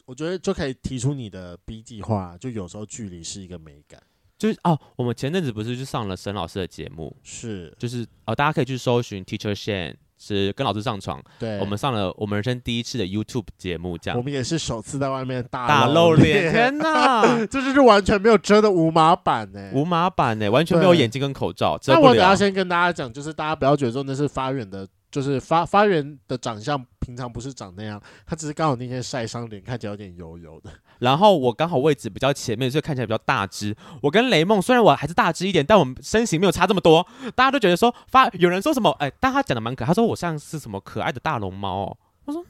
我觉得就可以提出你的 B 计划。就有时候距离是一个美感。就是哦，我们前阵子不是就上了沈老师的节目？是，就是哦，大家可以去搜寻 Teacher Shen。是跟老师上床，对，我们上了我们人生第一次的 YouTube 节目，这样。我们也是首次在外面大大露脸，天哪，这 就是完全没有遮的无码版呢，无码版呢，完全没有眼镜跟口罩。那我等下先跟大家讲，就是大家不要觉得说那是发源的。就是发发源的长相，平常不是长那样，他只是刚好那天晒伤，脸看起来有点油油的。然后我刚好位置比较前面，所以看起来比较大只。我跟雷梦虽然我还是大只一点，但我们身形没有差这么多。大家都觉得说发有人说什么，哎、欸，但他讲的蛮可爱，他说我像是什么可爱的大龙猫哦。我说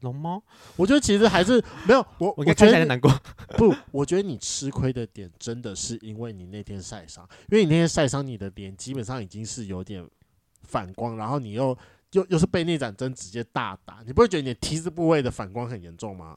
龙猫，我觉得其实还是没有我，我看起来难过。不，我觉得你吃亏的点真的是因为你那天晒伤，因为你那天晒伤，你的脸基本上已经是有点反光，然后你又。又又是被那盏针直接大打，你不会觉得你的 T 字部位的反光很严重吗？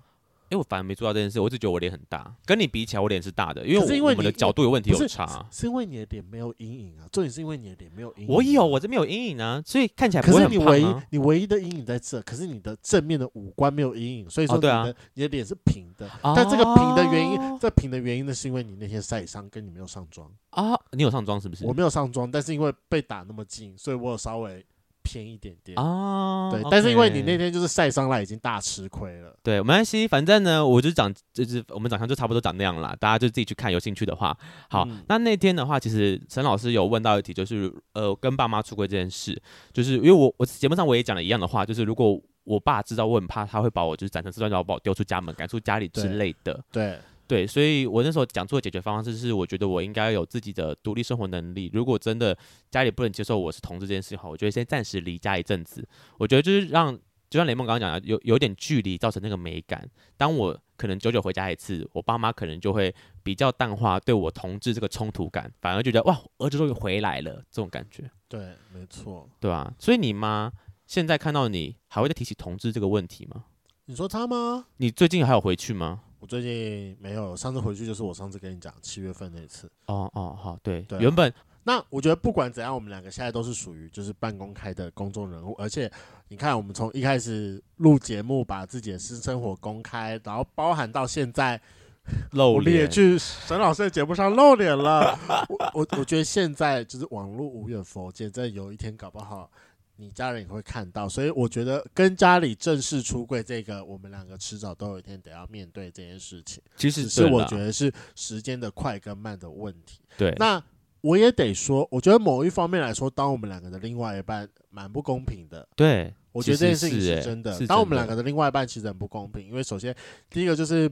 因为我反而没做到这件事，我只觉得我脸很大，跟你比起来我脸是大的，因为我，是因为我们的角度有问题有差，啊是，是因为你的脸没有阴影啊，重点是因为你的脸没有阴影，啊。我有，我这边有阴影啊，所以看起来不会，啊。可是你唯一你唯一的阴影在这，可是你的正面的五官没有阴影，所以说你的，你的脸是平的。哦，但这个平的原因，这平的原因呢，是因为你那天晒伤，跟你没有上妆啊。你有上妆是不是？我没有上妆，但是因为被打那么近，所以我有稍微。偏一点点哦，对但是因为你那天就是晒伤了，已经大吃亏了。对，没关系，反正呢，我就长，就是我们长相就差不多长那样啦。大家就自己去看，有兴趣的话。好，嗯、那那天的话，其实陈老师有问到一题，就是呃，跟爸妈出轨这件事，就是因为我我节目上我也讲了一样的话，就是如果我爸知道我很怕，他会把我就是斩成四段，然后把我丢出家门，赶出家里之类的。对。对对，所以我那时候讲出的解决方式是，我觉得我应该有自己的独立生活能力。如果真的家里不能接受我是同志这件事的话，我觉得先暂时离家一阵子。我觉得就是让，就像雷梦刚刚讲的，有有点距离造成那个美感。当我可能久久回家一次，我爸妈可能就会比较淡化对我同志这个冲突感，反而觉得哇，儿子终于回来了这种感觉。对，没错，对吧？所以你妈现在看到你还会再提起同志这个问题吗？你说他吗？你最近还有回去吗？我最近没有，上次回去就是我上次跟你讲七月份那次。哦哦好，对对，原本那我觉得不管怎样，我们两个现在都是属于就是半公开的公众人物，而且你看，我们从一开始录节目，把自己的私生活公开，然后包含到现在 露脸，也去沈老师的节目上露脸了。我我我觉得现在就是网络无远佛界，真的有一天搞不好。你家人也会看到，所以我觉得跟家里正式出柜这个，我们两个迟早都有一天得要面对这件事情。其实是我觉得是时间的快跟慢的问题。对，那我也得说，我觉得某一方面来说，当我们两个的另外一半蛮不公平的。对，我觉得这件事情是真的。当我们两个的另外一半其实很不公平，因为首先第一个就是。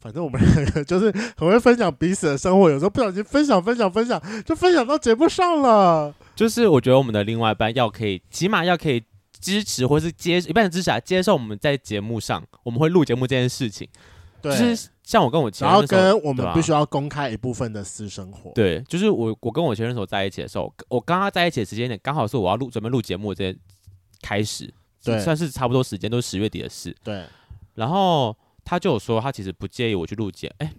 反正我们两个 就是很会分享彼此的生活，有时候不小心分享分享分享，就分享到节目上了。就是我觉得我们的另外一半要可以，起码要可以支持，或是接一半的支持啊，接受我们在节目上我们会录节目这件事情。对，就是像我跟我前任，然后跟我们必须要公开一部分的私生活。对，对，就是我我跟我前任所在一起的时候，我跟他在一起的时间点刚好是我要录准备录节目这些开始，对，算是差不多时间，都是十月底的事。对，然后他就有说他其实不介意我去录节，哎。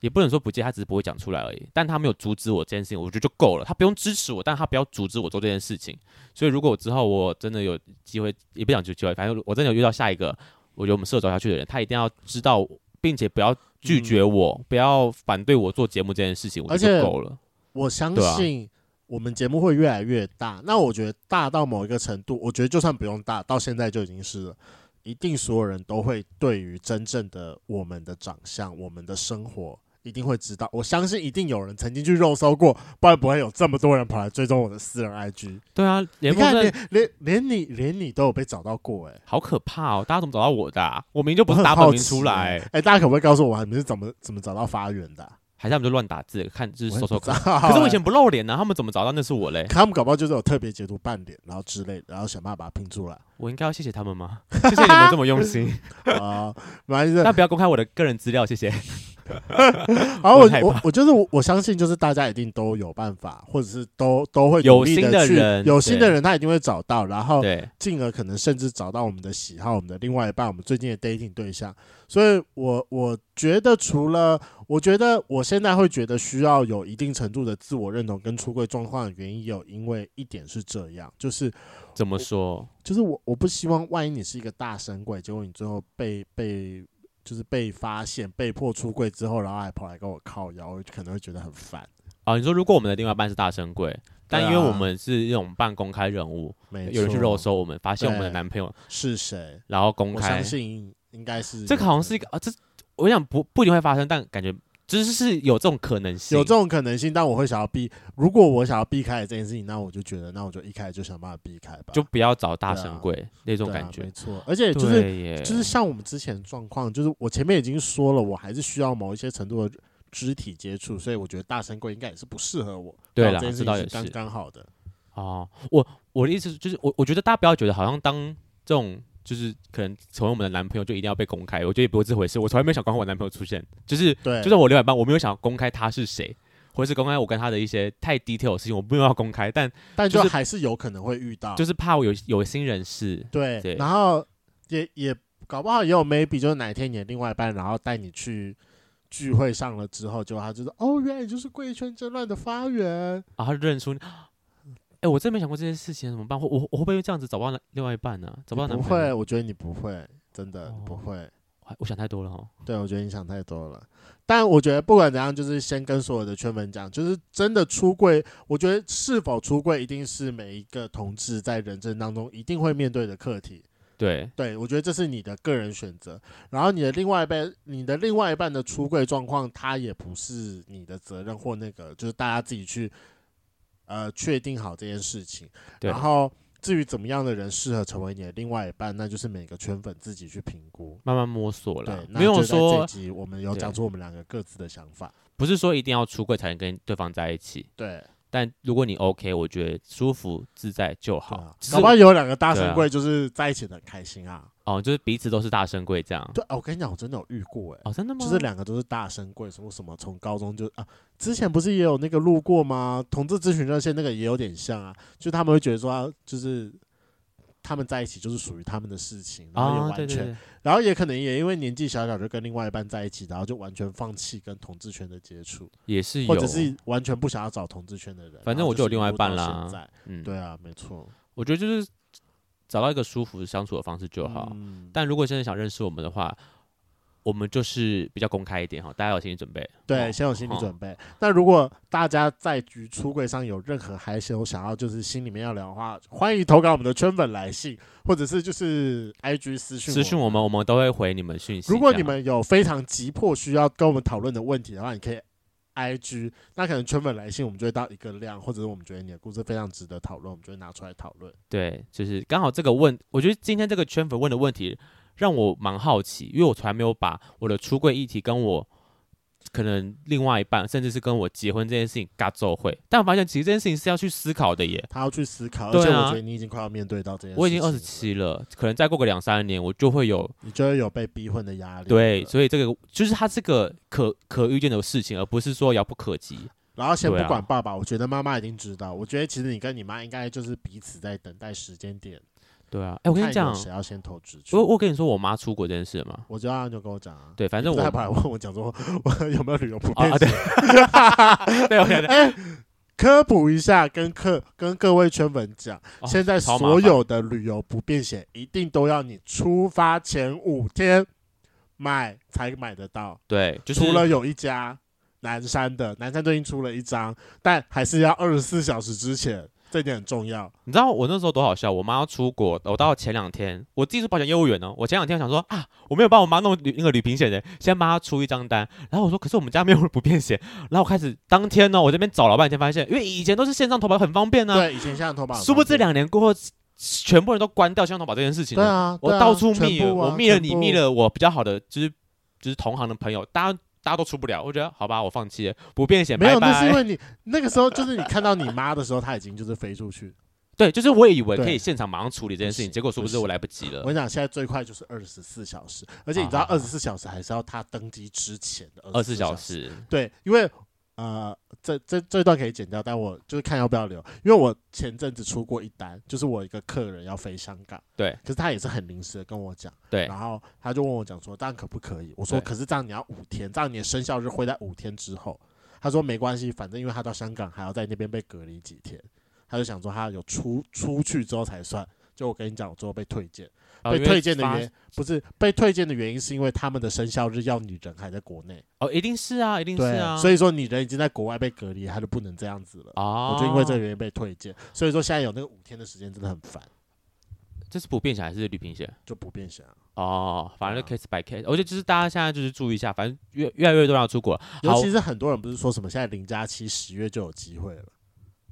也不能说不介意，他只是不会讲出来而已。但他没有阻止我这件事情，我觉得就够了。他不用支持我，但他不要阻止我做这件事情。所以，如果我之后我真的有机会，也不想就机会，反正我真的有遇到下一个我觉得我们适合走下去的人，他一定要知道，并且不要拒绝我，嗯、不要反对我做节目这件事情，我觉得就够了。我相信我们节目会越来越大。那我觉得大到某一个程度，我觉得就算不用大，到现在就已经是了。一定所有人都会对于真正的我们的长相、我们的生活。一定会知道，我相信一定有人曾经去肉搜过，不然不会有这么多人跑来追踪我的私人 IG。对啊，你看连连连你连你都有被找到过，哎，好可怕哦！大家怎么找到我的啊？我明明就不是打本名出来，哎，大家可不可以告诉我，你们是怎么怎么找到发源的啊？还是他们就乱打字，看就是搜搜看。可是我以前不露脸呢，啊，他们怎么找到那是我嘞？他们搞不好就是有特别截图半脸，然后之类的，然后想办法把它拼出来。我应该要谢谢他们吗？谢谢你们这么用心啊！那不要公开我的个人资料，谢谢。然后我我我就是我，我相信就是大家一定都有办法，或者是都都会有心的人，有心的人他一定会找到，然后进而可能甚至找到我们的喜好，我们的另外一半，我们最近的 dating 对象。所以我我觉得除了我觉得我现在会觉得需要有一定程度的自我认同跟出柜状况的原因，有因为一点是这样，就是怎么说，就是我我不希望万一你是一个大神鬼，结果你最后被被。就是被发现、被迫出柜之后，然后还跑来跟我靠腰，我可能会觉得很烦。哦，你说如果我们的另外一半是大神柜，但因为我们是那种半公开人物，没，有人去肉搜我们，发现我们的男朋友是谁，然后公开，我相信应该是这个好像是一个啊，这我想不不一定会发生，但感觉。只是是有这种可能性，有这种可能性，但我会想要避。如果我想要避开这件事情，那我就觉得，那我就一开始就想办法避开吧，就不要找大神鬼、啊、那种感觉。啊、没错，而且就是就是像我们之前状况，就是我前面已经说了，我还是需要某一些程度的肢体接触，所以我觉得大神鬼应该也是不适合我。对了，这件事情是刚刚好的。哦，我我的意思就是，我我觉得大家不要觉得好像当这种。就是可能成为我们的男朋友就一定要被公开，我觉得也不会这回事。我从来没有想公开我男朋友出现，就是对，就算我另外一半，我没有想要公开他是谁，或者是公开我跟他的一些太 detail 的事情，我不用要公开。但但就还是有可能会遇到，就是怕我有有心人士。对，对然后也也搞不好也有 maybe，就是哪一天你的另外一半，然后带你去聚会上了之后，就他就是哦，原来你就是贵圈真乱的发源，然后认出你。哎、欸，我真没想过这件事情怎么办？我我我会不会这样子找不到另外一半呢、啊？找不到男朋友？不会，我觉得你不会，真的、哦、不会。我想太多了哈。对，我觉得你想太多了。但我觉得不管怎样，就是先跟所有的圈粉讲，就是真的出柜，我觉得是否出柜一定是每一个同志在人生当中一定会面对的课题。对，对我觉得这是你的个人选择。然后你的另外一半，你的另外一半的出柜状况，他也不是你的责任或那个，就是大家自己去。呃，确定好这件事情，然后至于怎么样的人适合成为你的另外一半，那就是每个圈粉自己去评估，慢慢摸索了。对，没有说这集我们有讲出我们两个各自的想法，不是说一定要出柜才能跟对方在一起。对。但如果你 OK，我觉得舒服自在就好。哪怕有两个大神柜，就是在一起的很开心啊。哦，就是彼此都是大神柜这样。对，我跟你讲，我真的有遇过哎。哦，真的吗？就是两个都是大神柜，什么什么，从高中就啊，之前不是也有那个路过吗？同志咨询热线那个也有点像啊，就他们会觉得说，就是。他们在一起就是属于他们的事情，然后也完全，哦、对对对，然后也可能也因为年纪小小就跟另外一半在一起，然后就完全放弃跟同志圈的接触，也是有，或者是完全不想要找同志圈的人。反正我就有另外一半啦。嗯，对啊，没错。我觉得就是找到一个舒服相处的方式就好。嗯、但如果真的想认识我们的话。我们就是比较公开一点哈，大家有心理准备。对，先有心理准备。那如果大家在局出柜上有任何害羞想要就是心里面要聊的话，欢迎投稿我们的圈粉来信，或者是就是 IG 私讯私讯我们，我们都会回你们讯息。如果你们有非常急迫需要跟我们讨论的问题的话，你可以 IG，那可能圈粉来信我们就会到一个量，或者是我们觉得你的故事非常值得讨论，我们就会拿出来讨论。对，就是刚好这个问，我觉得今天这个圈粉问的问题。让我蛮好奇，因为我从来没有把我的出柜议题跟我可能另外一半，甚至是跟我结婚这件事情嘎奏会，但我发现其实这件事情是要去思考的耶。他要去思考，而且我觉得你已经快要面对到这件事。我已经二十七了，可能再过个两三年，我就会有，你就会有被逼婚的压力。对，所以这个就是他这个可可预见的事情，而不是说遥不可及。然后先不管爸爸，啊、我觉得妈妈已经知道。我觉得其实你跟你妈应该就是彼此在等待时间点。对啊，哎，我跟你讲，谁要先投资？我我跟你说，我妈出国这件事嘛，我知道，就跟我讲啊。对，反正我害怕问我讲说，我 有没有旅游不便险？对，对，对，哎，科普一下，跟客跟各位圈粉讲，哦、现在所有的旅游不便险一定都要你出发前五天买才买得到。对，就是、除了有一家南山的，南山最近出了一张，但还是要二十四小时之前。这点很重要，你知道我那时候多好笑？我妈要出国，我到前两天，我自己是保险业务员哦。我前两天想说啊，我没有帮我妈弄旅那个旅行险的，先帮她出一张单。然后我说，可是我们家没有不便险。然后我开始当天呢，我这边找了半天，发现因为以前都是线上投保很方便呢、啊。对，以前线上投保。殊不知两年过后，全部人都关掉线上投保这件事情。对啊，对啊，我到处密，啊、我密了你，密了我比较好的，就是就是同行的朋友，大家。大家都出不了，我觉得好吧，我放弃了，不便险。没有，拜拜。那是因为你那个时候就是你看到你妈的时候，她已经就是飞出去。对，就是我也以为可以现场马上处理这件事情，结果殊不知我来不及了。我跟你讲，现在最快就是二十四小时，而且你知道二十四小时还是要他登机之前的二十四小时。对，因为。呃，这这这段可以剪掉，但我就是看要不要留，因为我前阵子出过一单，就是我一个客人要飞香港，对，可是他也是很临时的跟我讲，对，然后他就问我讲说，这样可不可以？我说，可是这样你要五天，这样你的生效日会在五天之后。他说没关系，反正因为他到香港还要在那边被隔离几天，他就想说他有出出去之后才算。就我跟你讲，我最后被退件。被推荐的原因不是被推荐的原因，是因为他们的生效日要女人还在国内哦，一定是啊，一定是啊。所以说女人已经在国外被隔离，他就不能这样子了。哦，我就因为这个原因被推荐。所以说现在有那个五天的时间真的很烦。这是不便险还是旅平险？就不便险啊。哦，反正 case by case，我觉得就是大家现在就是注意一下，反正越越来越多人要出国，尤其是很多人不是说什么现在零加七十月就有机会了，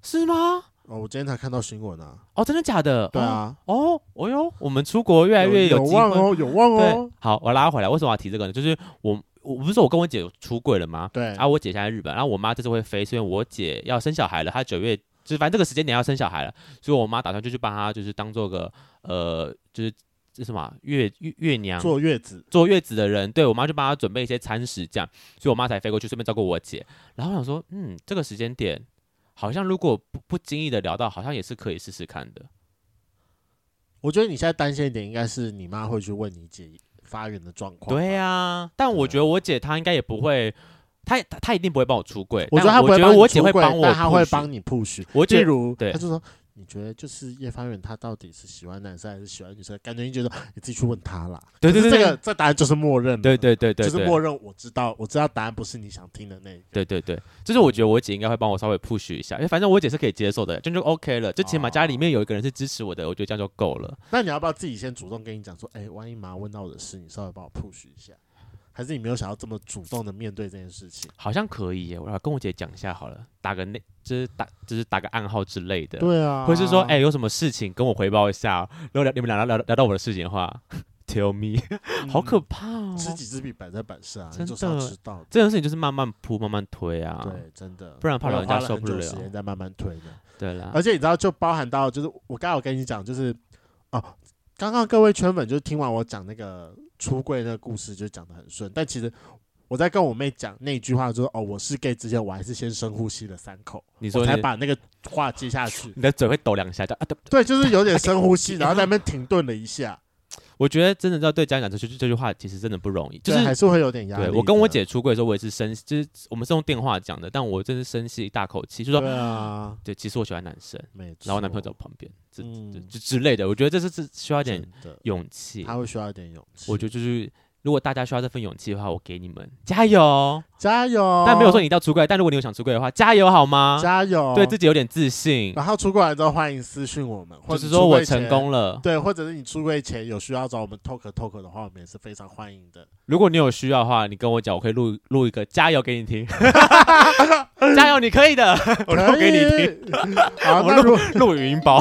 是吗？哦，我今天才看到新闻啊！哦，真的假的？对啊。哦，哦哟，我们出国越来越有望哦，有望哦。好，我拉回来，为什么要提这个呢？就是我，我不是说我跟我姐出轨了吗？对。啊，我姐现在在日本，然后我妈这次会飞，是因为我姐要生小孩了，她九月，就是反正这个时间点要生小孩了，所以我妈打算就去帮她，就是当做个呃，就是这什么月月月娘，坐月子，坐月子的人，对我妈就帮她准备一些餐食，这样，所以我妈才飞过去，顺便照顾我姐。然后我想说，嗯，这个时间点。好像如果不不经意的聊到，好像也是可以试试看的。我觉得你现在担心一点，应该是你妈会去问你姐发源的状况。对啊，但我觉得我姐她应该也不会，她她一定不会帮我出柜。我觉得她不会帮我姐会帮我，她会帮你 push。我姐如对，她就说。你觉得就是叶方远他到底是喜欢男生还是喜欢女生？感觉你觉得你自己去问他啦。对对对，这个这答案就是默认。对对对对，就是默认。我知道，我知道答案不是你想听的那个。对对对，就是我觉得我姐应该会帮我稍微 push 一下，因为反正我姐是可以接受的，这就，就 OK 了。就起码家里面有一个人是支持我的，我觉得这样就够了。那你要不要自己先主动跟你讲说，哎，万一妈问到我的事，你稍微帮我 push 一下？还是你没有想要这么主动的面对这件事情？好像可以耶，我要跟我姐讲一下好了，打个那，就是打，就是打个暗号之类的。对啊，或是说，哎、欸，有什么事情跟我回报一下。如果聊你们俩聊聊到我的事情的话，tell me，、嗯、好可怕哦。知己知彼，百战百胜啊，真的。知道这件事情就是慢慢铺，慢慢推啊。对，真的，不然怕老人家受不了。时间在慢慢推的。对啦，而且你知道，就包含到，就是我刚刚有跟你讲，就是哦，刚刚各位圈粉就是听完我讲那个出柜那个故事，就讲的很顺，但其实。我在跟我妹讲那句话，说哦，我是 gay 之前，我还是先深呼吸了三口，你说才把那个话接下去。你的嘴会抖两下，就啊，对，就是有点深呼吸，然后在那边停顿了一下。我觉得真的要对家长讲这句这句话，其实真的不容易，就是还是会有点压力。对，我跟我姐出柜的时候，我也是深，就是我们是用电话讲的，但我真是深吸一大口气，就说对啊，对，其实我喜欢男生，然后男朋友在我旁边，这这之类的，我觉得这是是需要一点勇气，他会需要一点勇气。我觉得就是。如果大家需要这份勇气的话，我给你们加油，加油！但没有说你一定要出柜，但如果你有想出柜的话，加油好吗？加油，对自己有点自信。然后出柜完之后，欢迎私讯我们，或者是说我成功了，对，或者是你出柜前有需要找我们 talk talk 的话，我们也是非常欢迎的。如果你有需要的话，你跟我讲，我可以录录一个加油给你听。加油，你可以的，我录给你听。好，那录录语音包。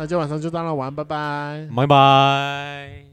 那今天晚上就到那玩，拜拜，拜拜。